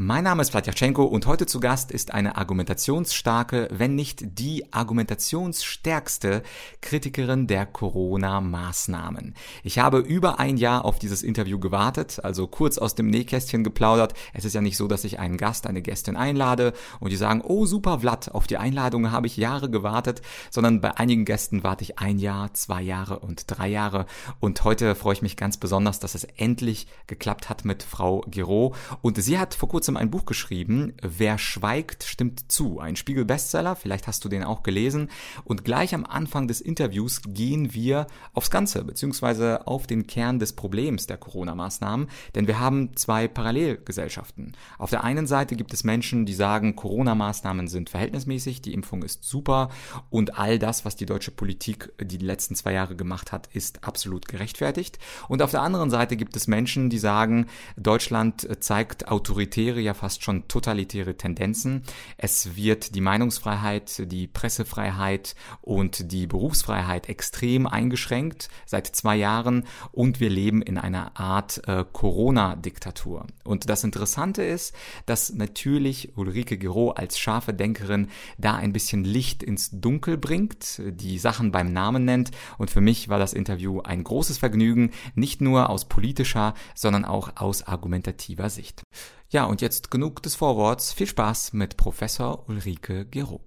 Mein Name ist Vladyachenko und heute zu Gast ist eine argumentationsstarke, wenn nicht die argumentationsstärkste Kritikerin der Corona-Maßnahmen. Ich habe über ein Jahr auf dieses Interview gewartet, also kurz aus dem Nähkästchen geplaudert. Es ist ja nicht so, dass ich einen Gast, eine Gästin einlade und die sagen, oh super Vlad, auf die Einladung habe ich Jahre gewartet, sondern bei einigen Gästen warte ich ein Jahr, zwei Jahre und drei Jahre und heute freue ich mich ganz besonders, dass es endlich geklappt hat mit Frau Giro und sie hat vor kurzem kurzem ein Buch geschrieben, Wer schweigt, stimmt zu. Ein Spiegel-Bestseller, vielleicht hast du den auch gelesen. Und gleich am Anfang des Interviews gehen wir aufs Ganze, beziehungsweise auf den Kern des Problems der Corona-Maßnahmen. Denn wir haben zwei Parallelgesellschaften. Auf der einen Seite gibt es Menschen, die sagen, Corona-Maßnahmen sind verhältnismäßig, die Impfung ist super und all das, was die deutsche Politik die letzten zwei Jahre gemacht hat, ist absolut gerechtfertigt. Und auf der anderen Seite gibt es Menschen, die sagen, Deutschland zeigt autoritäre wäre ja fast schon totalitäre Tendenzen. Es wird die Meinungsfreiheit, die Pressefreiheit und die Berufsfreiheit extrem eingeschränkt seit zwei Jahren und wir leben in einer Art äh, Corona-Diktatur. Und das Interessante ist, dass natürlich Ulrike Gero als scharfe Denkerin da ein bisschen Licht ins Dunkel bringt, die Sachen beim Namen nennt und für mich war das Interview ein großes Vergnügen, nicht nur aus politischer, sondern auch aus argumentativer Sicht. Ja, und jetzt genug des Vorworts. Viel Spaß mit Professor Ulrike Gero.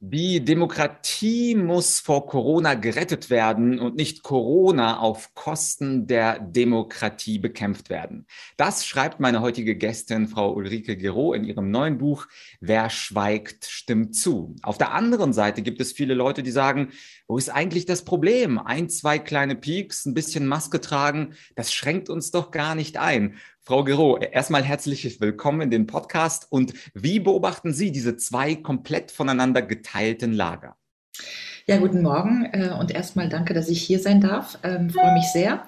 Die Demokratie muss vor Corona gerettet werden und nicht Corona auf Kosten der Demokratie bekämpft werden. Das schreibt meine heutige Gästin, Frau Ulrike Gero, in ihrem neuen Buch Wer schweigt, stimmt zu. Auf der anderen Seite gibt es viele Leute, die sagen, wo ist eigentlich das Problem? Ein, zwei kleine Peaks, ein bisschen Maske tragen, das schränkt uns doch gar nicht ein. Frau Gero, erstmal herzlich willkommen in den Podcast. Und wie beobachten Sie diese zwei komplett voneinander geteilten Lager? Ja, guten Morgen äh, und erstmal danke, dass ich hier sein darf. Ähm, freue mich sehr.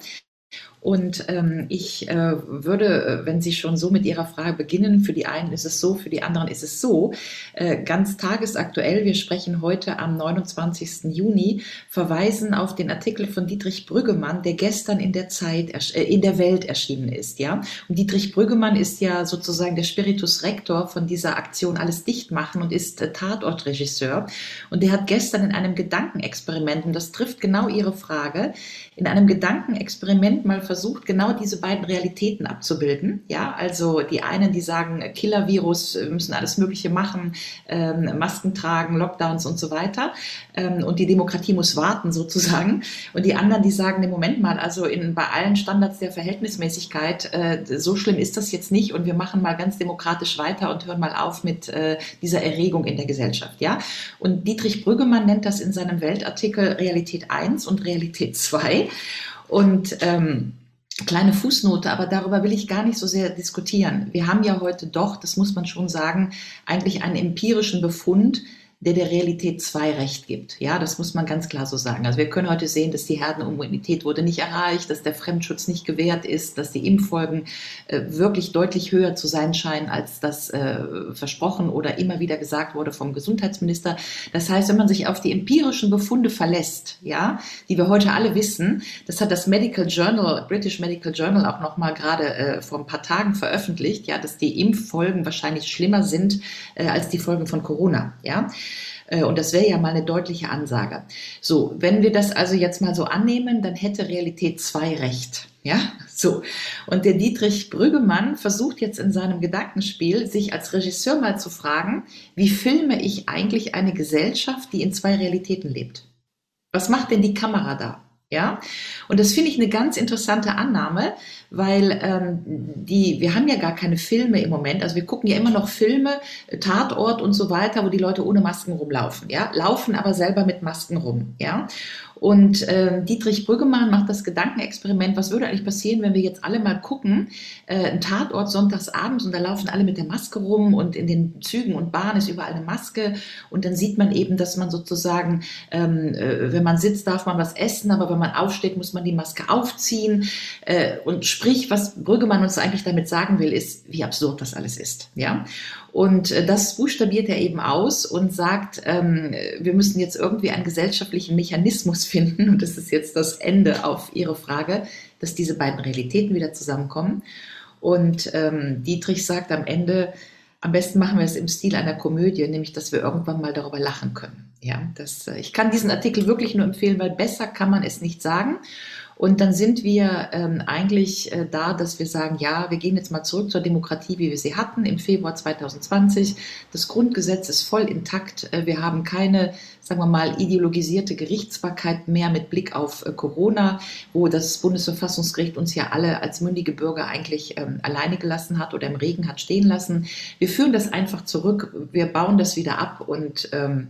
Und ähm, ich äh, würde, äh, wenn Sie schon so mit Ihrer Frage beginnen, für die einen ist es so, für die anderen ist es so, äh, ganz tagesaktuell, wir sprechen heute am 29. Juni, verweisen auf den Artikel von Dietrich Brüggemann, der gestern in der Zeit, äh, in der Welt erschienen ist. Ja? Und Dietrich Brüggemann ist ja sozusagen der Spiritus Rector von dieser Aktion Alles dicht machen und ist äh, Tatortregisseur. Und der hat gestern in einem Gedankenexperiment, und das trifft genau Ihre Frage, in einem Gedankenexperiment mal versucht, genau diese beiden Realitäten abzubilden. Ja, also die einen, die sagen, Killer-Virus, wir müssen alles Mögliche machen, ähm, Masken tragen, Lockdowns und so weiter. Ähm, und die Demokratie muss warten sozusagen. Und die anderen, die sagen, nee, Moment mal, also in, bei allen Standards der Verhältnismäßigkeit, äh, so schlimm ist das jetzt nicht und wir machen mal ganz demokratisch weiter und hören mal auf mit äh, dieser Erregung in der Gesellschaft. Ja, und Dietrich Brüggemann nennt das in seinem Weltartikel Realität 1 und Realität 2. Und ähm, Kleine Fußnote, aber darüber will ich gar nicht so sehr diskutieren. Wir haben ja heute doch, das muss man schon sagen, eigentlich einen empirischen Befund, der der Realität zwei Recht gibt. Ja, das muss man ganz klar so sagen. Also wir können heute sehen, dass die Herdenimmunität wurde nicht erreicht, dass der Fremdschutz nicht gewährt ist, dass die Impffolgen äh, wirklich deutlich höher zu sein scheinen, als das äh, versprochen oder immer wieder gesagt wurde vom Gesundheitsminister. Das heißt, wenn man sich auf die empirischen Befunde verlässt, ja, die wir heute alle wissen, das hat das Medical Journal, British Medical Journal auch noch mal gerade äh, vor ein paar Tagen veröffentlicht, ja, dass die Impffolgen wahrscheinlich schlimmer sind äh, als die Folgen von Corona, ja. Äh, und das wäre ja mal eine deutliche Ansage. So, wenn wir das also jetzt mal so annehmen, dann hätte Realität zwei Recht. Ja, so. Und der Dietrich Brüggemann versucht jetzt in seinem Gedankenspiel, sich als Regisseur mal zu fragen, wie filme ich eigentlich eine Gesellschaft, die in zwei Realitäten lebt? Was macht denn die Kamera da? Ja, und das finde ich eine ganz interessante Annahme, weil ähm, die, wir haben ja gar keine Filme im Moment. Also wir gucken ja immer noch Filme, Tatort und so weiter, wo die Leute ohne Masken rumlaufen, ja, laufen aber selber mit Masken rum, ja. Und äh, Dietrich Brüggemann macht das Gedankenexperiment, was würde eigentlich passieren, wenn wir jetzt alle mal gucken, äh, ein Tatort sonntags abends und da laufen alle mit der Maske rum und in den Zügen und Bahnen ist überall eine Maske und dann sieht man eben, dass man sozusagen, ähm, äh, wenn man sitzt, darf man was essen, aber wenn man aufsteht, muss man die Maske aufziehen. Äh, und sprich, was Brüggemann uns eigentlich damit sagen will, ist, wie absurd das alles ist. Ja? Und äh, das buchstabiert er eben aus und sagt, ähm, wir müssen jetzt irgendwie einen gesellschaftlichen Mechanismus finden. Und das ist jetzt das Ende auf Ihre Frage, dass diese beiden Realitäten wieder zusammenkommen. Und ähm, Dietrich sagt am Ende, am besten machen wir es im Stil einer Komödie, nämlich dass wir irgendwann mal darüber lachen können. Ja, das, äh, ich kann diesen Artikel wirklich nur empfehlen, weil besser kann man es nicht sagen. Und dann sind wir ähm, eigentlich äh, da, dass wir sagen, ja, wir gehen jetzt mal zurück zur Demokratie, wie wir sie hatten im Februar 2020. Das Grundgesetz ist voll intakt. Äh, wir haben keine, sagen wir mal, ideologisierte Gerichtsbarkeit mehr mit Blick auf äh, Corona, wo das Bundesverfassungsgericht uns ja alle als mündige Bürger eigentlich ähm, alleine gelassen hat oder im Regen hat stehen lassen. Wir führen das einfach zurück. Wir bauen das wieder ab und ähm,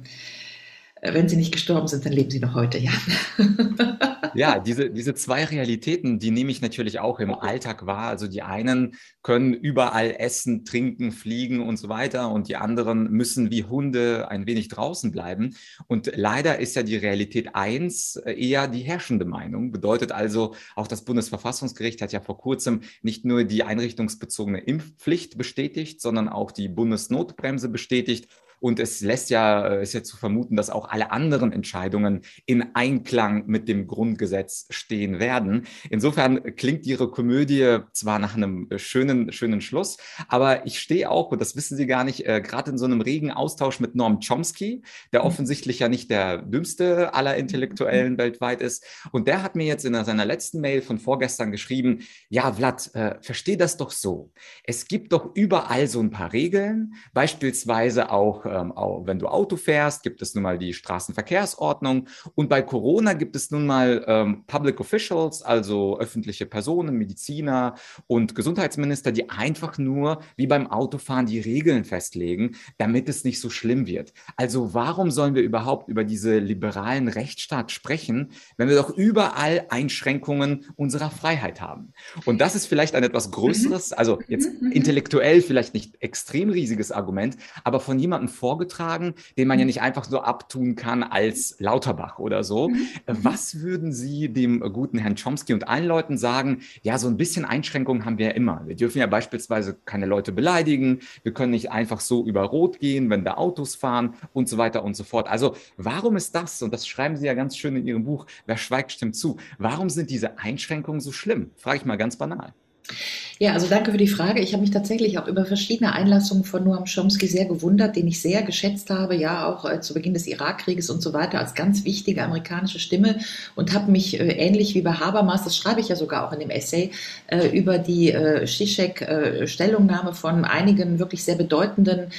wenn sie nicht gestorben sind, dann leben sie noch heute, ja. ja, diese, diese zwei Realitäten, die nehme ich natürlich auch im Alltag wahr. Also die einen können überall essen, trinken, fliegen und so weiter und die anderen müssen wie Hunde ein wenig draußen bleiben. Und leider ist ja die Realität eins eher die herrschende Meinung. Bedeutet also, auch das Bundesverfassungsgericht hat ja vor kurzem nicht nur die einrichtungsbezogene Impfpflicht bestätigt, sondern auch die Bundesnotbremse bestätigt. Und es lässt ja, ist ja zu vermuten, dass auch alle anderen Entscheidungen in Einklang mit dem Grundgesetz stehen werden. Insofern klingt Ihre Komödie zwar nach einem schönen, schönen Schluss, aber ich stehe auch, und das wissen Sie gar nicht, äh, gerade in so einem regen Austausch mit Norm Chomsky, der mhm. offensichtlich ja nicht der dümmste aller Intellektuellen weltweit ist. Und der hat mir jetzt in seiner letzten Mail von vorgestern geschrieben, ja, Vlad, äh, versteh das doch so. Es gibt doch überall so ein paar Regeln, beispielsweise auch ähm, wenn du Auto fährst, gibt es nun mal die Straßenverkehrsordnung. Und bei Corona gibt es nun mal ähm, Public Officials, also öffentliche Personen, Mediziner und Gesundheitsminister, die einfach nur wie beim Autofahren die Regeln festlegen, damit es nicht so schlimm wird. Also warum sollen wir überhaupt über diese liberalen Rechtsstaat sprechen, wenn wir doch überall Einschränkungen unserer Freiheit haben? Und das ist vielleicht ein etwas größeres, also jetzt mhm, mhm, mhm. intellektuell vielleicht nicht extrem riesiges Argument, aber von jemandem vorgetragen, den man ja mhm. nicht einfach so abtun kann als Lauterbach oder so. Mhm. Äh, mhm. Was würden Sie dem guten Herrn Chomsky und allen Leuten sagen? Ja, so ein bisschen Einschränkungen haben wir ja immer. Wir dürfen ja beispielsweise keine Leute beleidigen. Wir können nicht einfach so über Rot gehen, wenn da Autos fahren und so weiter und so fort. Also warum ist das? Und das schreiben Sie ja ganz schön in Ihrem Buch. Wer schweigt, stimmt zu. Warum sind diese Einschränkungen so schlimm? Frage ich mal ganz banal. Ja, also danke für die Frage. Ich habe mich tatsächlich auch über verschiedene Einlassungen von Noam Chomsky sehr gewundert, den ich sehr geschätzt habe, ja auch äh, zu Beginn des Irakkrieges und so weiter als ganz wichtige amerikanische Stimme und habe mich äh, ähnlich wie bei Habermas, das schreibe ich ja sogar auch in dem Essay, äh, über die äh, Zizek-Stellungnahme von einigen wirklich sehr bedeutenden,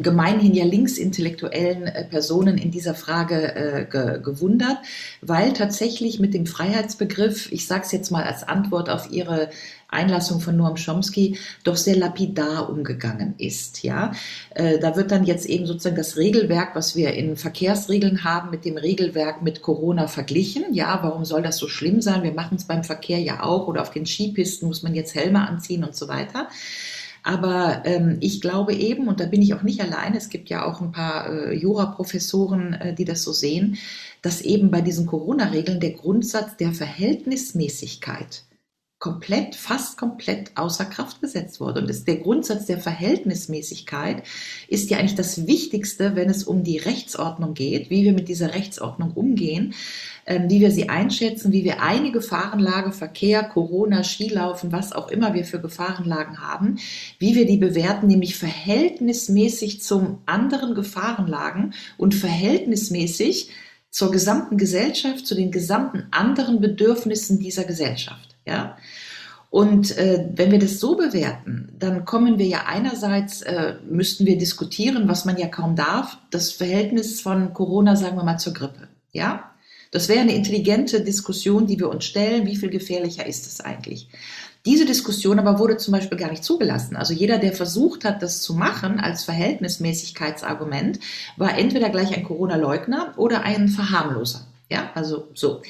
gemeinhin ja linksintellektuellen äh, Personen in dieser Frage äh, ge gewundert, weil tatsächlich mit dem Freiheitsbegriff, ich sage es jetzt mal als Antwort auf Ihre Einlassung von Noam Chomsky doch sehr lapidar umgegangen ist. Ja, äh, da wird dann jetzt eben sozusagen das Regelwerk, was wir in Verkehrsregeln haben, mit dem Regelwerk mit Corona verglichen. Ja, warum soll das so schlimm sein? Wir machen es beim Verkehr ja auch oder auf den Skipisten muss man jetzt Helme anziehen und so weiter. Aber ähm, ich glaube eben, und da bin ich auch nicht allein, es gibt ja auch ein paar äh, Juraprofessoren, äh, die das so sehen, dass eben bei diesen Corona-Regeln der Grundsatz der Verhältnismäßigkeit komplett, fast komplett außer Kraft gesetzt wurde. Und der Grundsatz der Verhältnismäßigkeit ist ja eigentlich das Wichtigste, wenn es um die Rechtsordnung geht, wie wir mit dieser Rechtsordnung umgehen, ähm, wie wir sie einschätzen, wie wir eine Gefahrenlage, Verkehr, Corona, Skilaufen, was auch immer wir für Gefahrenlagen haben, wie wir die bewerten, nämlich verhältnismäßig zum anderen Gefahrenlagen und verhältnismäßig zur gesamten Gesellschaft, zu den gesamten anderen Bedürfnissen dieser Gesellschaft. Ja? Und äh, wenn wir das so bewerten, dann kommen wir ja einerseits, äh, müssten wir diskutieren, was man ja kaum darf, das Verhältnis von Corona, sagen wir mal, zur Grippe. Ja, das wäre eine intelligente Diskussion, die wir uns stellen. Wie viel gefährlicher ist es eigentlich? Diese Diskussion aber wurde zum Beispiel gar nicht zugelassen. Also jeder, der versucht hat, das zu machen als Verhältnismäßigkeitsargument, war entweder gleich ein Corona-Leugner oder ein Verharmloser. Ja, also so.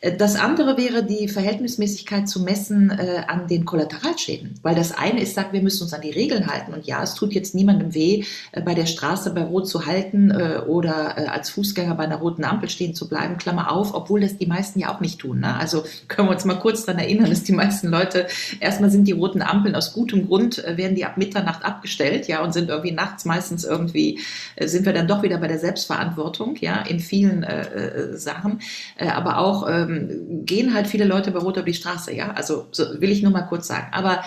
Äh, das andere wäre die Verhältnismäßigkeit zu messen äh, an den Kollateralschäden. Weil das eine ist, sagt, wir müssen uns an die Regeln halten. Und ja, es tut jetzt niemandem weh, äh, bei der Straße bei Rot zu halten äh, oder äh, als Fußgänger bei einer roten Ampel stehen zu bleiben, Klammer auf, obwohl das die meisten ja auch nicht tun. Ne? Also können wir uns mal kurz daran erinnern, dass die meisten Leute, erstmal sind die roten Ampeln aus gutem Grund, äh, werden die ab Mitternacht abgestellt, ja, und sind irgendwie nachts meistens irgendwie, sind wir dann doch wieder bei der Selbstverantwortung, ja, in vielen äh, Sachen. aber auch ähm, gehen halt viele Leute bei Rot auf die Straße, ja. Also so will ich nur mal kurz sagen. Aber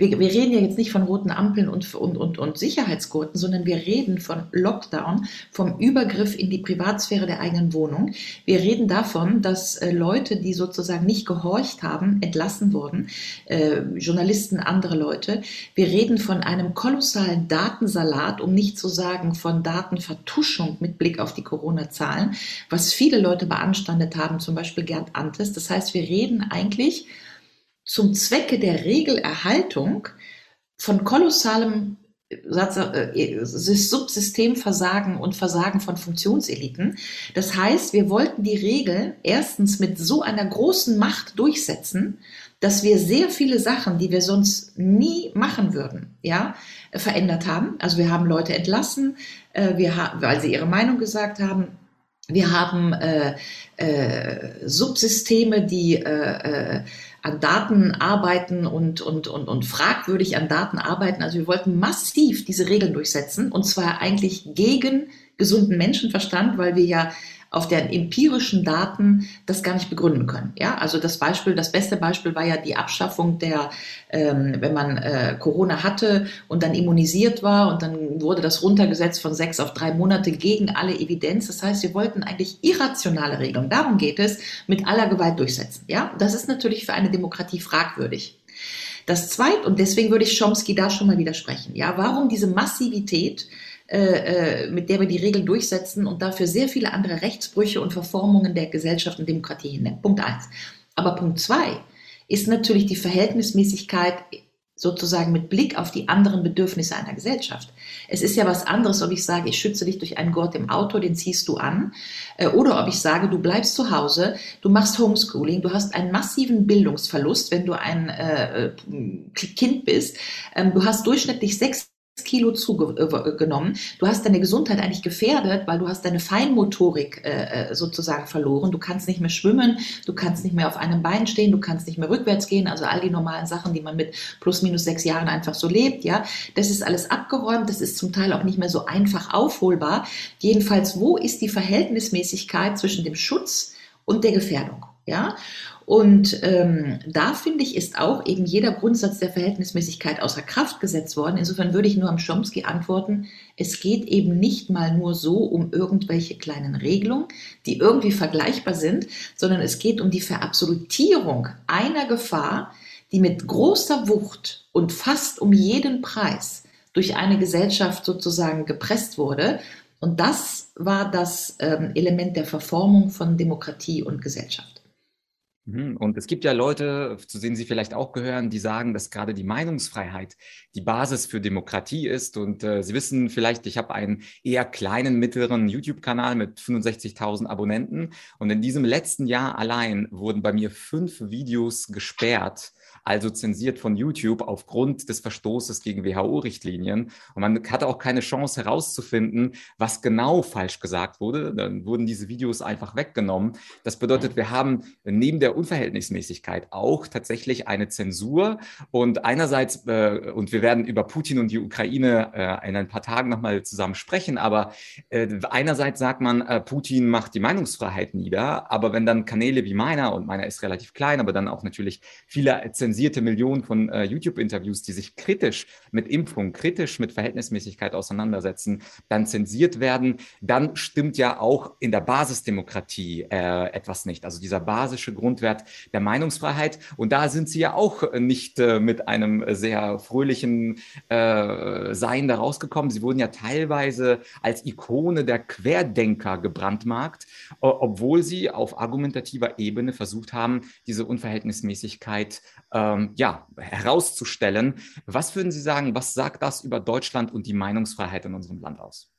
wir, wir reden ja jetzt nicht von roten Ampeln und, und, und, und Sicherheitsgurten, sondern wir reden von Lockdown, vom Übergriff in die Privatsphäre der eigenen Wohnung. Wir reden davon, dass äh, Leute, die sozusagen nicht gehorcht haben, entlassen wurden, äh, Journalisten, andere Leute. Wir reden von einem kolossalen Datensalat, um nicht zu sagen von Datenvertuschung mit Blick auf die Corona-Zahlen, was viele Leute beanstandet haben, zum Beispiel Gerd Antes. Das heißt, wir reden eigentlich zum Zwecke der Regelerhaltung von kolossalem äh, Subsystemversagen und Versagen von Funktionseliten. Das heißt, wir wollten die Regeln erstens mit so einer großen Macht durchsetzen, dass wir sehr viele Sachen, die wir sonst nie machen würden, ja, verändert haben. Also wir haben Leute entlassen, äh, wir weil sie ihre Meinung gesagt haben. Wir haben äh, äh, Subsysteme, die äh, äh an Daten arbeiten und, und, und, und fragwürdig an Daten arbeiten. Also wir wollten massiv diese Regeln durchsetzen und zwar eigentlich gegen gesunden Menschenverstand, weil wir ja auf deren empirischen Daten das gar nicht begründen können. Ja, also das Beispiel, das beste Beispiel war ja die Abschaffung der, ähm, wenn man äh, Corona hatte und dann immunisiert war und dann wurde das runtergesetzt von sechs auf drei Monate gegen alle Evidenz. Das heißt, wir wollten eigentlich irrationale Regeln. Darum geht es, mit aller Gewalt durchsetzen. Ja, das ist natürlich für eine Demokratie fragwürdig. Das zweite, und deswegen würde ich Chomsky da schon mal widersprechen. Ja, warum diese Massivität äh, äh, mit der wir die Regeln durchsetzen und dafür sehr viele andere Rechtsbrüche und Verformungen der Gesellschaft und Demokratie hinnehmen. Punkt eins. Aber Punkt zwei ist natürlich die Verhältnismäßigkeit sozusagen mit Blick auf die anderen Bedürfnisse einer Gesellschaft. Es ist ja was anderes, ob ich sage, ich schütze dich durch einen Gurt im Auto, den ziehst du an, äh, oder ob ich sage, du bleibst zu Hause, du machst Homeschooling, du hast einen massiven Bildungsverlust, wenn du ein äh, Kind bist, ähm, du hast durchschnittlich sechs Kilo zugenommen. Du hast deine Gesundheit eigentlich gefährdet, weil du hast deine Feinmotorik äh, äh, sozusagen verloren. Du kannst nicht mehr schwimmen, du kannst nicht mehr auf einem Bein stehen, du kannst nicht mehr rückwärts gehen. Also all die normalen Sachen, die man mit plus minus sechs Jahren einfach so lebt. Ja, das ist alles abgeräumt. Das ist zum Teil auch nicht mehr so einfach aufholbar. Jedenfalls, wo ist die Verhältnismäßigkeit zwischen dem Schutz und der Gefährdung? Ja, und ähm, da finde ich, ist auch eben jeder Grundsatz der Verhältnismäßigkeit außer Kraft gesetzt worden. Insofern würde ich nur am Chomsky antworten, es geht eben nicht mal nur so um irgendwelche kleinen Regelungen, die irgendwie vergleichbar sind, sondern es geht um die Verabsolutierung einer Gefahr, die mit großer Wucht und fast um jeden Preis durch eine Gesellschaft sozusagen gepresst wurde. Und das war das ähm, Element der Verformung von Demokratie und Gesellschaft. Mhm, und es gibt ja Leute, zu denen Sie vielleicht auch gehören, die sagen, dass gerade die Meinungsfreiheit die Basis für Demokratie ist. Und äh, Sie wissen vielleicht, ich habe einen eher kleinen, mittleren YouTube-Kanal mit 65.000 Abonnenten. Und in diesem letzten Jahr allein wurden bei mir fünf Videos gesperrt also zensiert von YouTube aufgrund des Verstoßes gegen WHO-Richtlinien. Und man hatte auch keine Chance herauszufinden, was genau falsch gesagt wurde. Dann wurden diese Videos einfach weggenommen. Das bedeutet, wir haben neben der Unverhältnismäßigkeit auch tatsächlich eine Zensur. Und einerseits, äh, und wir werden über Putin und die Ukraine äh, in ein paar Tagen nochmal zusammen sprechen, aber äh, einerseits sagt man, äh, Putin macht die Meinungsfreiheit nieder, aber wenn dann Kanäle wie meiner, und meiner ist relativ klein, aber dann auch natürlich viele Zensuren, zensierte Millionen von äh, YouTube-Interviews, die sich kritisch mit Impfung, kritisch mit Verhältnismäßigkeit auseinandersetzen, dann zensiert werden, dann stimmt ja auch in der Basisdemokratie äh, etwas nicht. Also dieser basische Grundwert der Meinungsfreiheit. Und da sind Sie ja auch nicht äh, mit einem sehr fröhlichen äh, Sein da rausgekommen. Sie wurden ja teilweise als Ikone der Querdenker gebrandmarkt, obwohl Sie auf argumentativer Ebene versucht haben, diese Unverhältnismäßigkeit ähm, ja, herauszustellen. Was würden Sie sagen, was sagt das über Deutschland und die Meinungsfreiheit in unserem Land aus?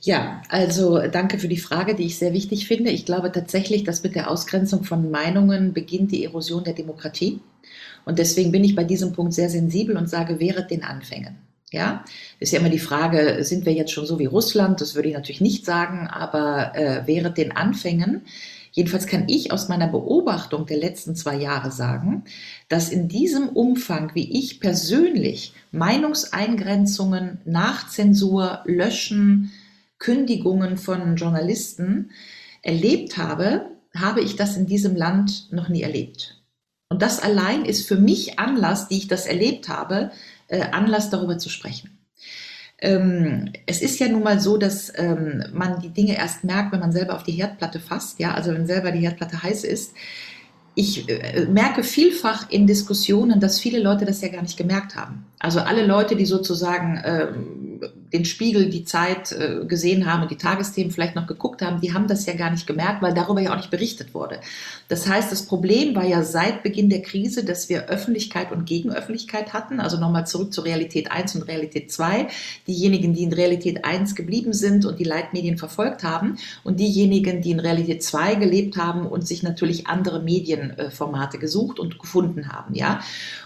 Ja, also danke für die Frage, die ich sehr wichtig finde. Ich glaube tatsächlich, dass mit der Ausgrenzung von Meinungen beginnt die Erosion der Demokratie. Und deswegen bin ich bei diesem Punkt sehr sensibel und sage, wehret den Anfängen. Ja, ist ja immer die Frage, sind wir jetzt schon so wie Russland? Das würde ich natürlich nicht sagen, aber äh, während den Anfängen, jedenfalls kann ich aus meiner Beobachtung der letzten zwei Jahre sagen, dass in diesem Umfang, wie ich persönlich Meinungseingrenzungen, Nachzensur, Löschen, Kündigungen von Journalisten erlebt habe, habe ich das in diesem Land noch nie erlebt. Und das allein ist für mich Anlass, die ich das erlebt habe, äh, Anlass darüber zu sprechen. Ähm, es ist ja nun mal so, dass ähm, man die Dinge erst merkt, wenn man selber auf die Herdplatte fasst, ja, also wenn selber die Herdplatte heiß ist. Ich äh, merke vielfach in Diskussionen, dass viele Leute das ja gar nicht gemerkt haben. Also alle Leute, die sozusagen ähm, den Spiegel, die Zeit äh, gesehen haben und die Tagesthemen vielleicht noch geguckt haben, die haben das ja gar nicht gemerkt, weil darüber ja auch nicht berichtet wurde. Das heißt, das Problem war ja seit Beginn der Krise, dass wir Öffentlichkeit und Gegenöffentlichkeit hatten. Also nochmal zurück zu Realität 1 und Realität 2. Diejenigen, die in Realität 1 geblieben sind und die Leitmedien verfolgt haben und diejenigen, die in Realität 2 gelebt haben und sich natürlich andere Medienformate gesucht und gefunden haben, ja.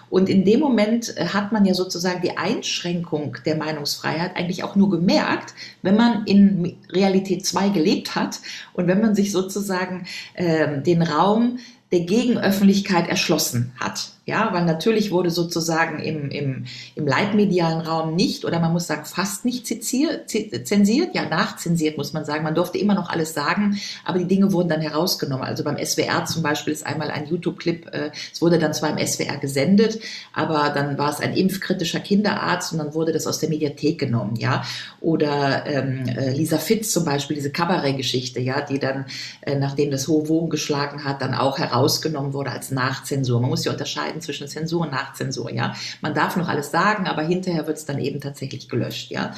Und in dem Moment äh, hat man ja sozusagen die Einschränkung der Meinungsfreiheit eigentlich auch nur gemerkt, wenn man in Realität 2 gelebt hat und wenn man sich sozusagen äh, den Raum der Gegenöffentlichkeit erschlossen hat. Ja, weil natürlich wurde sozusagen im, im, im leitmedialen Raum nicht oder man muss sagen fast nicht zensiert, ja nachzensiert muss man sagen. Man durfte immer noch alles sagen, aber die Dinge wurden dann herausgenommen. Also beim SWR zum Beispiel ist einmal ein YouTube-Clip, äh, es wurde dann zwar im SWR gesendet, aber dann war es ein impfkritischer Kinderarzt und dann wurde das aus der Mediathek genommen, ja. Oder ähm, äh, Lisa Fitz zum Beispiel, diese Kabarett-Geschichte, ja, die dann, äh, nachdem das hohe Wogen geschlagen hat, dann auch herausgenommen wurde als Nachzensur. Man muss ja unterscheiden unterscheiden zwischen Zensur und Nachzensur. Ja, man darf noch alles sagen, aber hinterher wird es dann eben tatsächlich gelöscht. Ja,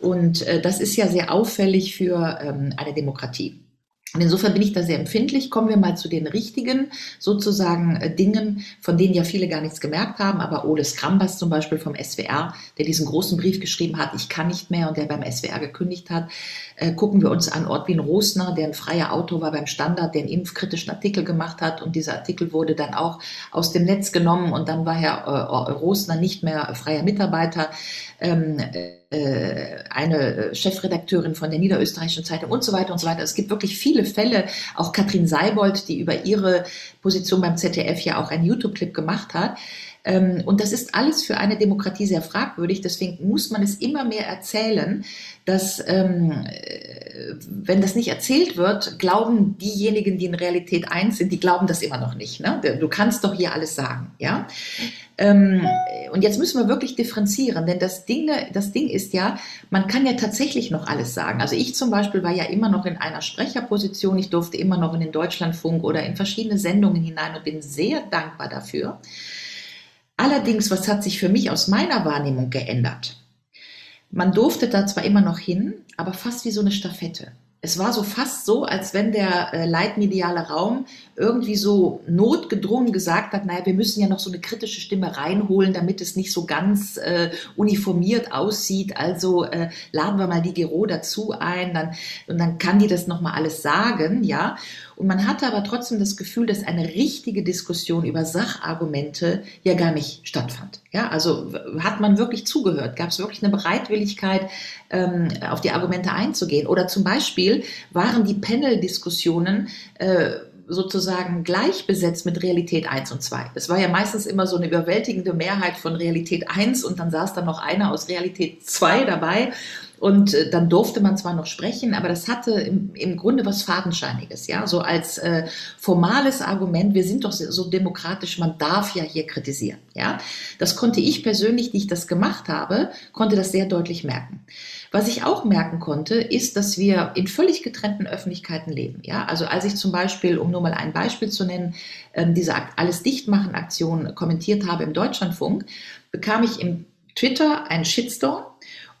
und äh, das ist ja sehr auffällig für ähm, eine Demokratie. Und insofern bin ich da sehr empfindlich. Kommen wir mal zu den richtigen sozusagen äh, Dingen, von denen ja viele gar nichts gemerkt haben. Aber Ole Skrambas zum Beispiel vom SWR, der diesen großen Brief geschrieben hat, ich kann nicht mehr und der beim SWR gekündigt hat. Äh, gucken wir uns an Ortwin Rosner, der ein freier Autor war beim Standard, der einen impfkritischen Artikel gemacht hat. Und dieser Artikel wurde dann auch aus dem Netz genommen und dann war Herr äh, Rosner nicht mehr freier Mitarbeiter. Ähm, äh, eine Chefredakteurin von der Niederösterreichischen Zeitung und so weiter und so weiter. Es gibt wirklich viele Fälle, auch Katrin Seibold, die über ihre Position beim ZDF ja auch einen YouTube-Clip gemacht hat. Ähm, und das ist alles für eine Demokratie sehr fragwürdig. Deswegen muss man es immer mehr erzählen, dass ähm, wenn das nicht erzählt wird, glauben diejenigen, die in Realität eins sind, die glauben das immer noch nicht. Ne? Du kannst doch hier alles sagen, ja. Ähm, und jetzt müssen wir wirklich differenzieren, denn das Ding, das Ding ist ja, man kann ja tatsächlich noch alles sagen. Also ich zum Beispiel war ja immer noch in einer Sprecherposition, ich durfte immer noch in den Deutschlandfunk oder in verschiedene Sendungen hinein und bin sehr dankbar dafür. Allerdings, was hat sich für mich aus meiner Wahrnehmung geändert? Man durfte da zwar immer noch hin, aber fast wie so eine Staffette es war so fast so, als wenn der äh, leitmediale Raum irgendwie so notgedrungen gesagt hat, naja, wir müssen ja noch so eine kritische Stimme reinholen, damit es nicht so ganz äh, uniformiert aussieht. Also äh, laden wir mal die Gero dazu ein, dann, und dann kann die das nochmal alles sagen, ja. Und man hatte aber trotzdem das Gefühl, dass eine richtige Diskussion über Sachargumente ja gar nicht stattfand. Ja, also hat man wirklich zugehört? Gab es wirklich eine Bereitwilligkeit, ähm, auf die Argumente einzugehen? Oder zum Beispiel waren die Panel-Diskussionen äh, sozusagen gleich besetzt mit Realität 1 und 2. Das war ja meistens immer so eine überwältigende Mehrheit von Realität 1 und dann saß da noch einer aus Realität 2 dabei. Und äh, dann durfte man zwar noch sprechen, aber das hatte im, im Grunde was Fadenscheiniges, ja, so als äh, formales Argument, wir sind doch so demokratisch, man darf ja hier kritisieren, ja. Das konnte ich persönlich, die ich das gemacht habe, konnte das sehr deutlich merken. Was ich auch merken konnte, ist, dass wir in völlig getrennten Öffentlichkeiten leben. Ja, also als ich zum Beispiel, um nur mal ein Beispiel zu nennen, ähm, diese alles dichtmachen Aktion kommentiert habe im Deutschlandfunk, bekam ich im Twitter einen Shitstorm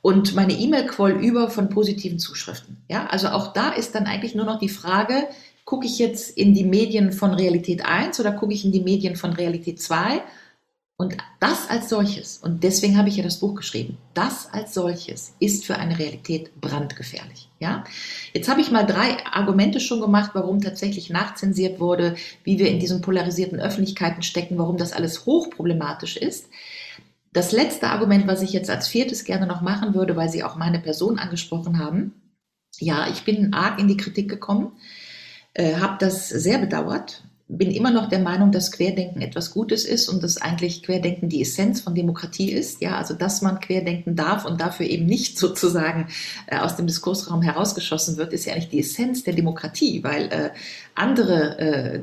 und meine E-Mail quoll über von positiven Zuschriften. Ja, also auch da ist dann eigentlich nur noch die Frage, gucke ich jetzt in die Medien von Realität 1 oder gucke ich in die Medien von Realität 2? Und das als solches, und deswegen habe ich ja das Buch geschrieben, das als solches ist für eine Realität brandgefährlich. Ja? Jetzt habe ich mal drei Argumente schon gemacht, warum tatsächlich nachzensiert wurde, wie wir in diesen polarisierten Öffentlichkeiten stecken, warum das alles hochproblematisch ist. Das letzte Argument, was ich jetzt als viertes gerne noch machen würde, weil Sie auch meine Person angesprochen haben. Ja, ich bin arg in die Kritik gekommen, äh, habe das sehr bedauert, bin immer noch der Meinung, dass Querdenken etwas Gutes ist und dass eigentlich Querdenken die Essenz von Demokratie ist. Ja, also dass man Querdenken darf und dafür eben nicht sozusagen äh, aus dem Diskursraum herausgeschossen wird, ist ja eigentlich die Essenz der Demokratie, weil äh, andere äh,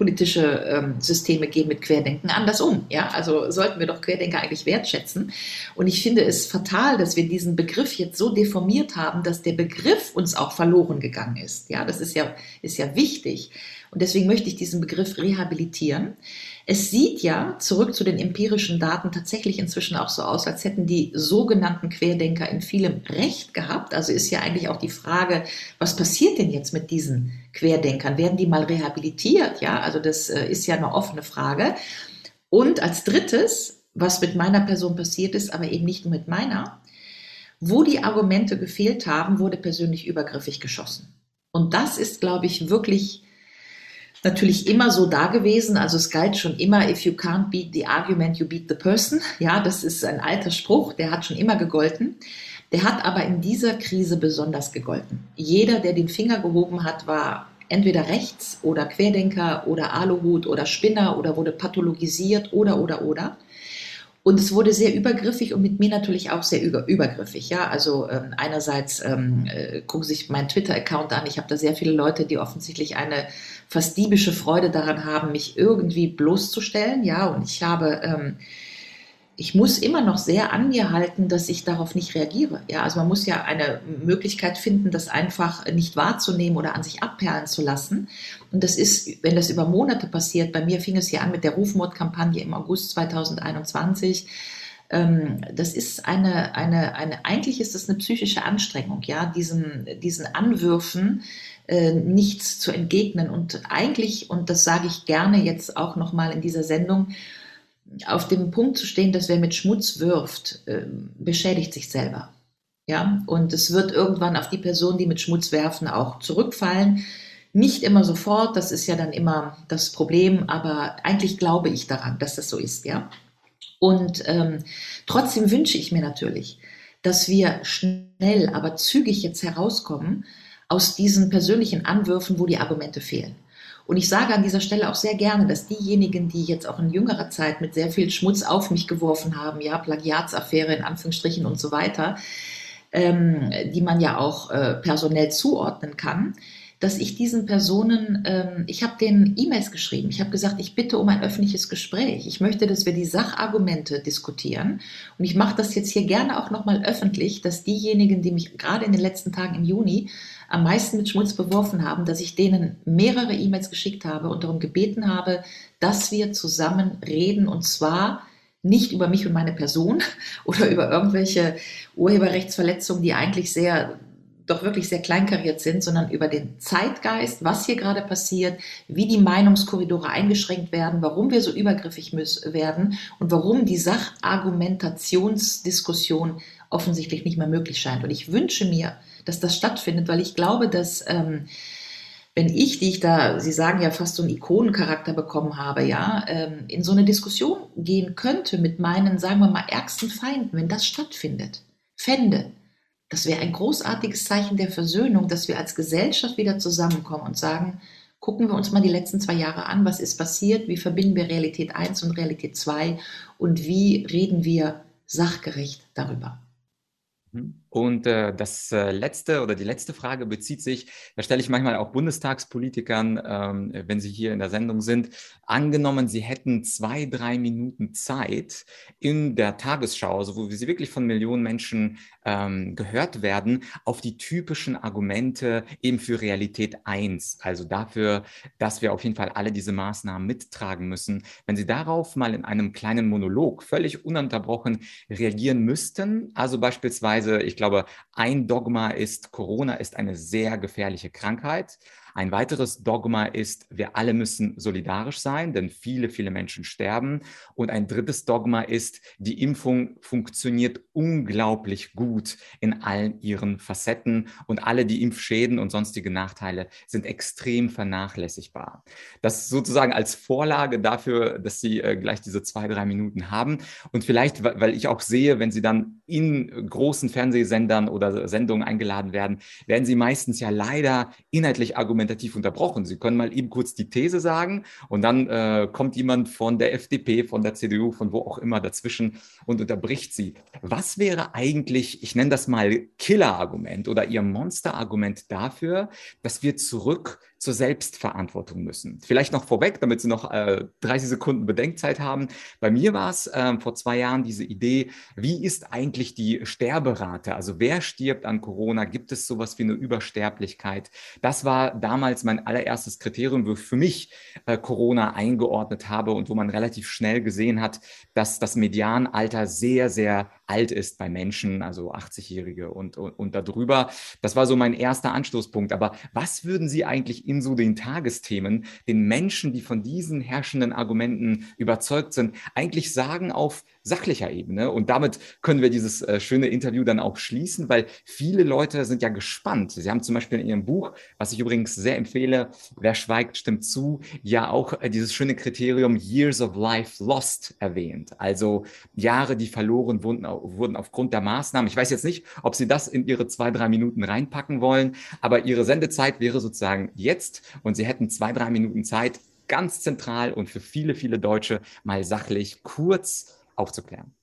politische ähm, Systeme gehen mit Querdenken anders um. Ja, also sollten wir doch Querdenker eigentlich wertschätzen. Und ich finde es fatal, dass wir diesen Begriff jetzt so deformiert haben, dass der Begriff uns auch verloren gegangen ist. Ja, das ist ja, ist ja wichtig. Und deswegen möchte ich diesen Begriff rehabilitieren. Es sieht ja zurück zu den empirischen Daten tatsächlich inzwischen auch so aus, als hätten die sogenannten Querdenker in vielem Recht gehabt. Also ist ja eigentlich auch die Frage, was passiert denn jetzt mit diesen Querdenkern? Werden die mal rehabilitiert? Ja, also das äh, ist ja eine offene Frage. Und als drittes, was mit meiner Person passiert ist, aber eben nicht nur mit meiner, wo die Argumente gefehlt haben, wurde persönlich übergriffig geschossen. Und das ist, glaube ich, wirklich natürlich immer so da gewesen. Also es galt schon immer, if you can't beat the argument, you beat the person. Ja, das ist ein alter Spruch, der hat schon immer gegolten. Der hat aber in dieser Krise besonders gegolten. Jeder, der den Finger gehoben hat, war entweder rechts oder Querdenker oder Aluhut oder Spinner oder wurde pathologisiert oder oder oder. Und es wurde sehr übergriffig und mit mir natürlich auch sehr über, übergriffig. Ja, also ähm, einerseits ähm, äh, gucken sich meinen Twitter-Account an. Ich habe da sehr viele Leute, die offensichtlich eine fast diebische Freude daran haben, mich irgendwie bloßzustellen. Ja, und ich habe ähm, ich muss immer noch sehr an mir halten, dass ich darauf nicht reagiere. Ja, also man muss ja eine Möglichkeit finden, das einfach nicht wahrzunehmen oder an sich abperlen zu lassen. Und das ist, wenn das über Monate passiert, bei mir fing es ja an mit der Rufmordkampagne im August 2021. Ähm, das ist eine, eine, eine, eigentlich ist das eine psychische Anstrengung, ja, diesen, diesen Anwürfen äh, nichts zu entgegnen. Und eigentlich, und das sage ich gerne jetzt auch nochmal in dieser Sendung, auf dem Punkt zu stehen, dass wer mit Schmutz wirft, äh, beschädigt sich selber. Ja, und es wird irgendwann auf die Person, die mit Schmutz werfen, auch zurückfallen. Nicht immer sofort, das ist ja dann immer das Problem, aber eigentlich glaube ich daran, dass das so ist, ja. Und ähm, trotzdem wünsche ich mir natürlich, dass wir schnell, aber zügig jetzt herauskommen aus diesen persönlichen Anwürfen, wo die Argumente fehlen. Und ich sage an dieser Stelle auch sehr gerne, dass diejenigen, die jetzt auch in jüngerer Zeit mit sehr viel Schmutz auf mich geworfen haben, ja, Plagiatsaffäre in Anführungsstrichen und so weiter, ähm, die man ja auch äh, personell zuordnen kann, dass ich diesen Personen, ähm, ich habe denen E-Mails geschrieben, ich habe gesagt, ich bitte um ein öffentliches Gespräch. Ich möchte, dass wir die Sachargumente diskutieren. Und ich mache das jetzt hier gerne auch nochmal öffentlich, dass diejenigen, die mich gerade in den letzten Tagen im Juni am meisten mit Schmutz beworfen haben, dass ich denen mehrere E-Mails geschickt habe und darum gebeten habe, dass wir zusammen reden und zwar nicht über mich und meine Person oder über irgendwelche Urheberrechtsverletzungen, die eigentlich sehr doch wirklich sehr kleinkariert sind, sondern über den Zeitgeist, was hier gerade passiert, wie die Meinungskorridore eingeschränkt werden, warum wir so übergriffig werden und warum die Sachargumentationsdiskussion offensichtlich nicht mehr möglich scheint. Und ich wünsche mir, dass das stattfindet, weil ich glaube, dass ähm, wenn ich, die ich da, Sie sagen ja fast so einen Ikonencharakter bekommen habe, ja, ähm, in so eine Diskussion gehen könnte mit meinen, sagen wir mal, ärgsten Feinden, wenn das stattfindet, fände, das wäre ein großartiges Zeichen der Versöhnung, dass wir als Gesellschaft wieder zusammenkommen und sagen, gucken wir uns mal die letzten zwei Jahre an, was ist passiert, wie verbinden wir Realität 1 und Realität 2 und wie reden wir sachgerecht darüber. Mhm. Und äh, das äh, letzte oder die letzte Frage bezieht sich, da stelle ich manchmal auch Bundestagspolitikern, ähm, wenn sie hier in der Sendung sind, angenommen, sie hätten zwei, drei Minuten Zeit in der Tagesschau, also wo sie wirklich von Millionen Menschen ähm, gehört werden, auf die typischen Argumente eben für Realität 1, also dafür, dass wir auf jeden Fall alle diese Maßnahmen mittragen müssen. Wenn sie darauf mal in einem kleinen Monolog völlig ununterbrochen reagieren müssten, also beispielsweise, ich glaube, ein Dogma ist, Corona ist eine sehr gefährliche Krankheit. Ein weiteres Dogma ist, wir alle müssen solidarisch sein, denn viele, viele Menschen sterben. Und ein drittes Dogma ist, die Impfung funktioniert unglaublich gut in allen ihren Facetten und alle die Impfschäden und sonstige Nachteile sind extrem vernachlässigbar. Das sozusagen als Vorlage dafür, dass Sie äh, gleich diese zwei, drei Minuten haben. Und vielleicht, weil ich auch sehe, wenn Sie dann in großen Fernsehsendern oder Sendungen eingeladen werden, werden Sie meistens ja leider inhaltlich argumentativ unterbrochen. Sie können mal eben kurz die These sagen und dann äh, kommt jemand von der FDP, von der CDU, von wo auch immer dazwischen und unterbricht Sie. Was wäre eigentlich, ich nenne das mal Killer-Argument oder Ihr Monster-Argument dafür, dass wir zurück zur Selbstverantwortung müssen. Vielleicht noch vorweg, damit Sie noch äh, 30 Sekunden Bedenkzeit haben. Bei mir war es äh, vor zwei Jahren diese Idee, wie ist eigentlich die Sterberate? Also wer stirbt an Corona? Gibt es sowas wie eine Übersterblichkeit? Das war damals mein allererstes Kriterium, wo ich für mich äh, Corona eingeordnet habe und wo man relativ schnell gesehen hat, dass das Medianalter sehr, sehr alt ist bei Menschen, also 80-Jährige und, und, und darüber. Das war so mein erster Anstoßpunkt. Aber was würden Sie eigentlich in so den Tagesthemen den Menschen, die von diesen herrschenden Argumenten überzeugt sind, eigentlich sagen auf sachlicher Ebene. Und damit können wir dieses äh, schöne Interview dann auch schließen, weil viele Leute sind ja gespannt. Sie haben zum Beispiel in Ihrem Buch, was ich übrigens sehr empfehle, Wer schweigt, stimmt zu, ja auch äh, dieses schöne Kriterium Years of Life Lost erwähnt. Also Jahre, die verloren wurden, wurden aufgrund der Maßnahmen. Ich weiß jetzt nicht, ob Sie das in Ihre zwei, drei Minuten reinpacken wollen, aber Ihre Sendezeit wäre sozusagen jetzt und Sie hätten zwei, drei Minuten Zeit, ganz zentral und für viele, viele Deutsche mal sachlich kurz aufzuklären.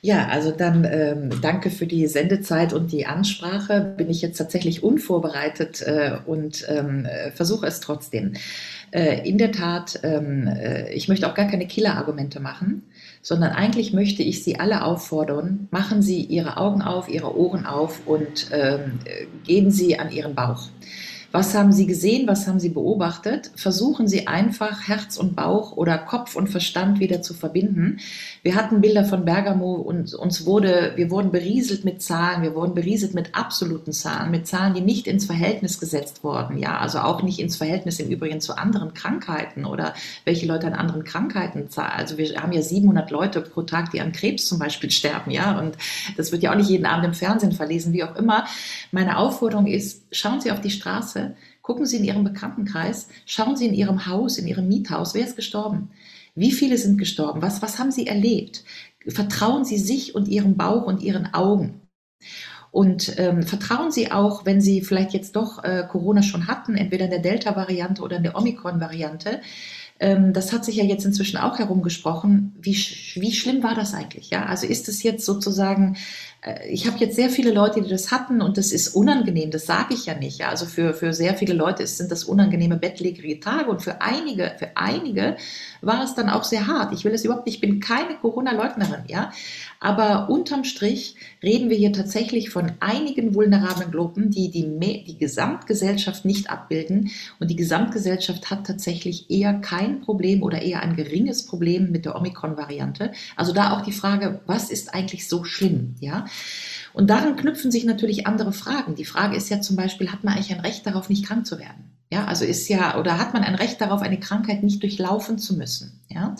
Ja, also dann ähm, danke für die Sendezeit und die Ansprache. Bin ich jetzt tatsächlich unvorbereitet äh, und ähm, äh, versuche es trotzdem. Äh, in der Tat, ähm, äh, ich möchte auch gar keine Killer-Argumente machen, sondern eigentlich möchte ich Sie alle auffordern, machen Sie Ihre Augen auf, Ihre Ohren auf und ähm, äh, gehen Sie an Ihren Bauch. Was haben Sie gesehen? Was haben Sie beobachtet? Versuchen Sie einfach Herz und Bauch oder Kopf und Verstand wieder zu verbinden. Wir hatten Bilder von Bergamo und uns wurde, wir wurden berieselt mit Zahlen. Wir wurden berieselt mit absoluten Zahlen, mit Zahlen, die nicht ins Verhältnis gesetzt wurden. Ja, also auch nicht ins Verhältnis im Übrigen zu anderen Krankheiten oder welche Leute an anderen Krankheiten zahlen. Also wir haben ja 700 Leute pro Tag, die an Krebs zum Beispiel sterben. Ja, und das wird ja auch nicht jeden Abend im Fernsehen verlesen, wie auch immer. Meine Aufforderung ist, schauen Sie auf die Straße Gucken Sie in Ihrem Bekanntenkreis, schauen Sie in Ihrem Haus, in Ihrem Miethaus, wer ist gestorben? Wie viele sind gestorben? Was, was haben Sie erlebt? Vertrauen Sie sich und Ihrem Bauch und Ihren Augen. Und ähm, vertrauen Sie auch, wenn Sie vielleicht jetzt doch äh, Corona schon hatten, entweder in der Delta-Variante oder in der Omikron-Variante, das hat sich ja jetzt inzwischen auch herumgesprochen. Wie, wie schlimm war das eigentlich? Ja, also ist es jetzt sozusagen, äh, ich habe jetzt sehr viele Leute, die das hatten und das ist unangenehm, das sage ich ja nicht. Ja? Also für, für sehr viele Leute sind das unangenehme bettlägerige Tage und für einige, für einige war es dann auch sehr hart. Ich will es überhaupt nicht, ich bin keine Corona-Leugnerin, ja. Aber unterm Strich reden wir hier tatsächlich von einigen vulnerablen Gruppen, die die, die Gesamtgesellschaft nicht abbilden. Und die Gesamtgesellschaft hat tatsächlich eher kein Problem oder eher ein geringes Problem mit der Omikron-Variante. Also da auch die Frage, was ist eigentlich so schlimm, ja? Und daran knüpfen sich natürlich andere Fragen. Die Frage ist ja zum Beispiel, hat man eigentlich ein Recht darauf, nicht krank zu werden? Ja, also ist ja, oder hat man ein Recht darauf, eine Krankheit nicht durchlaufen zu müssen? Ja.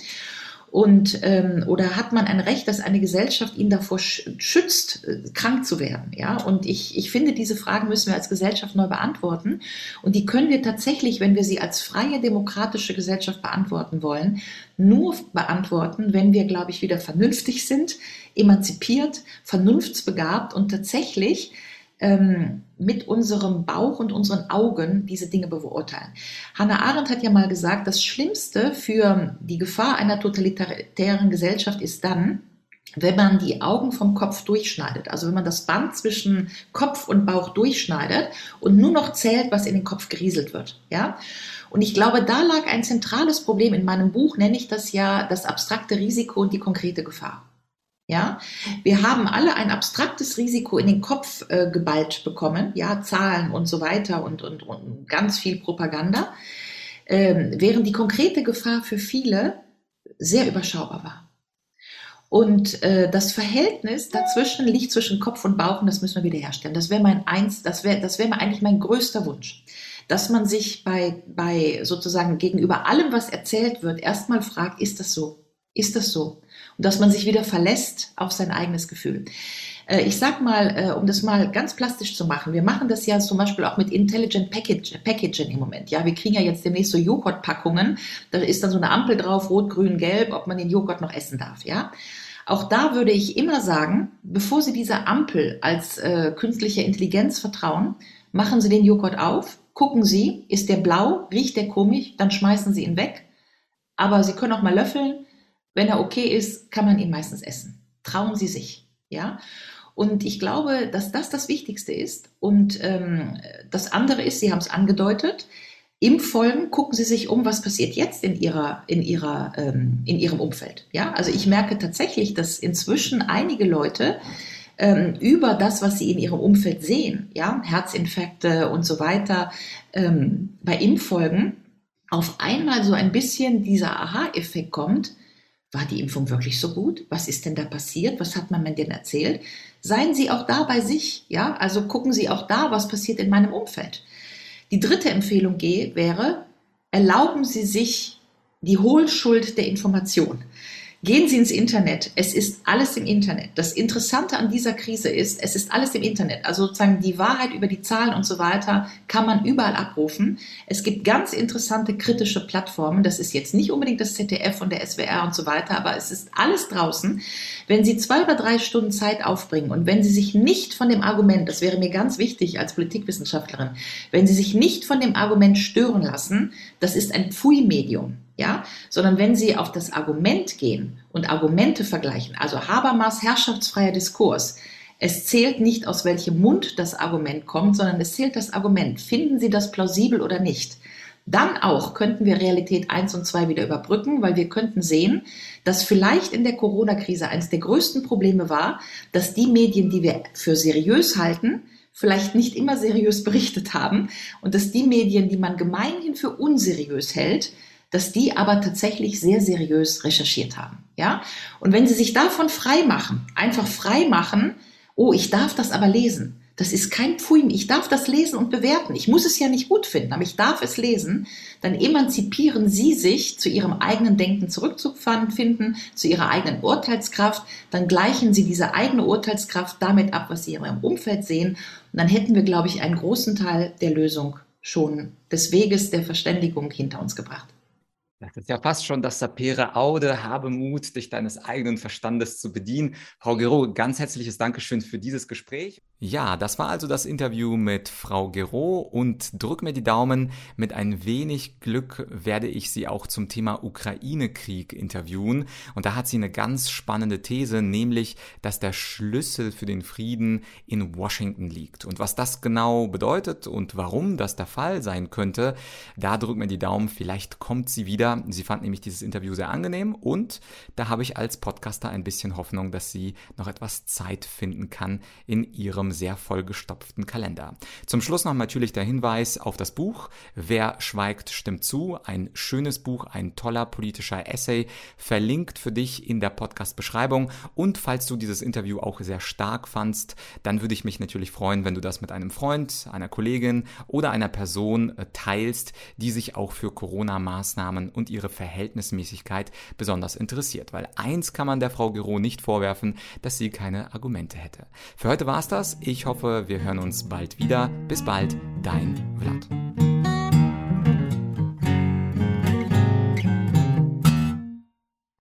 Und ähm, oder hat man ein Recht, dass eine Gesellschaft ihn davor schützt, äh, krank zu werden? Ja, und ich, ich finde, diese Fragen müssen wir als Gesellschaft neu beantworten. Und die können wir tatsächlich, wenn wir sie als freie demokratische Gesellschaft beantworten wollen, nur beantworten, wenn wir, glaube ich, wieder vernünftig sind, emanzipiert, vernunftsbegabt und tatsächlich ähm, mit unserem Bauch und unseren Augen diese Dinge beurteilen. Hannah Arendt hat ja mal gesagt, das Schlimmste für die Gefahr einer totalitären Gesellschaft ist dann, wenn man die Augen vom Kopf durchschneidet, also wenn man das Band zwischen Kopf und Bauch durchschneidet und nur noch zählt, was in den Kopf gerieselt wird, ja. Und ich glaube, da lag ein zentrales Problem. In meinem Buch nenne ich das ja das abstrakte Risiko und die konkrete Gefahr. Ja, wir haben alle ein abstraktes Risiko in den Kopf äh, geballt bekommen, ja, Zahlen und so weiter und, und, und ganz viel Propaganda, ähm, während die konkrete Gefahr für viele sehr überschaubar war. Und äh, das Verhältnis dazwischen liegt zwischen Kopf und Bauch und das müssen wir wiederherstellen. Das wäre mein eins, das wäre, das wäre eigentlich mein größter Wunsch, dass man sich bei, bei sozusagen gegenüber allem, was erzählt wird, erstmal fragt, ist das so? Ist das so? Und dass man sich wieder verlässt auf sein eigenes Gefühl. Äh, ich sag mal, äh, um das mal ganz plastisch zu machen, wir machen das ja zum Beispiel auch mit Intelligent Package, Packaging im Moment. Ja, wir kriegen ja jetzt demnächst so Joghurtpackungen. Da ist dann so eine Ampel drauf, rot, grün, gelb, ob man den Joghurt noch essen darf. Ja, auch da würde ich immer sagen, bevor Sie dieser Ampel als äh, künstliche Intelligenz vertrauen, machen Sie den Joghurt auf, gucken Sie, ist der blau, riecht der komisch, dann schmeißen Sie ihn weg. Aber Sie können auch mal löffeln. Wenn er okay ist, kann man ihn meistens essen. Trauen Sie sich. Ja. Und ich glaube, dass das das Wichtigste ist. Und ähm, das andere ist, Sie haben es angedeutet, im Folgen gucken Sie sich um, was passiert jetzt in Ihrer, in Ihrer, ähm, in Ihrem Umfeld. Ja, also ich merke tatsächlich, dass inzwischen einige Leute ähm, über das, was sie in ihrem Umfeld sehen, ja, Herzinfekte und so weiter, ähm, bei Impffolgen auf einmal so ein bisschen dieser Aha-Effekt kommt. War die Impfung wirklich so gut? Was ist denn da passiert? Was hat man mir denn erzählt? Seien Sie auch da bei sich, ja? Also gucken Sie auch da, was passiert in meinem Umfeld. Die dritte Empfehlung wäre, erlauben Sie sich die Hohlschuld der Information. Gehen Sie ins Internet. Es ist alles im Internet. Das Interessante an dieser Krise ist, es ist alles im Internet. Also sozusagen die Wahrheit über die Zahlen und so weiter kann man überall abrufen. Es gibt ganz interessante kritische Plattformen. Das ist jetzt nicht unbedingt das ZDF und der SWR und so weiter, aber es ist alles draußen. Wenn Sie zwei oder drei Stunden Zeit aufbringen und wenn Sie sich nicht von dem Argument, das wäre mir ganz wichtig als Politikwissenschaftlerin, wenn Sie sich nicht von dem Argument stören lassen, das ist ein Pfui-Medium ja, sondern wenn Sie auf das Argument gehen und Argumente vergleichen, also Habermas herrschaftsfreier Diskurs, es zählt nicht, aus welchem Mund das Argument kommt, sondern es zählt das Argument. Finden Sie das plausibel oder nicht? Dann auch könnten wir Realität 1 und 2 wieder überbrücken, weil wir könnten sehen, dass vielleicht in der Corona-Krise eines der größten Probleme war, dass die Medien, die wir für seriös halten, vielleicht nicht immer seriös berichtet haben und dass die Medien, die man gemeinhin für unseriös hält, dass die aber tatsächlich sehr seriös recherchiert haben. Ja? Und wenn sie sich davon frei machen, einfach frei machen, oh, ich darf das aber lesen. Das ist kein Pfui, ich darf das lesen und bewerten. Ich muss es ja nicht gut finden, aber ich darf es lesen. Dann emanzipieren Sie sich zu Ihrem eigenen Denken zurückzufinden, zu Ihrer eigenen Urteilskraft. Dann gleichen Sie diese eigene Urteilskraft damit ab, was Sie in Ihrem Umfeld sehen. Und dann hätten wir, glaube ich, einen großen Teil der Lösung schon des Weges der Verständigung hinter uns gebracht. Das ist ja fast schon das Sapere Aude, habe Mut, dich deines eigenen Verstandes zu bedienen. Frau Gero, ganz herzliches Dankeschön für dieses Gespräch. Ja, das war also das Interview mit Frau Gero und drück mir die Daumen. Mit ein wenig Glück werde ich sie auch zum Thema Ukraine-Krieg interviewen. Und da hat sie eine ganz spannende These, nämlich, dass der Schlüssel für den Frieden in Washington liegt. Und was das genau bedeutet und warum das der Fall sein könnte, da drückt mir die Daumen. Vielleicht kommt sie wieder. Sie fand nämlich dieses Interview sehr angenehm und da habe ich als Podcaster ein bisschen Hoffnung, dass sie noch etwas Zeit finden kann in ihrem ihrem sehr vollgestopften Kalender. Zum Schluss noch natürlich der Hinweis auf das Buch Wer schweigt, stimmt zu. Ein schönes Buch, ein toller politischer Essay, verlinkt für dich in der Podcast-Beschreibung. Und falls du dieses Interview auch sehr stark fandst, dann würde ich mich natürlich freuen, wenn du das mit einem Freund, einer Kollegin oder einer Person äh, teilst, die sich auch für Corona-Maßnahmen und ihre Verhältnismäßigkeit besonders interessiert. Weil eins kann man der Frau Gero nicht vorwerfen, dass sie keine Argumente hätte. Für heute war es das. Ich hoffe, wir hören uns bald wieder. Bis bald, dein Vlad.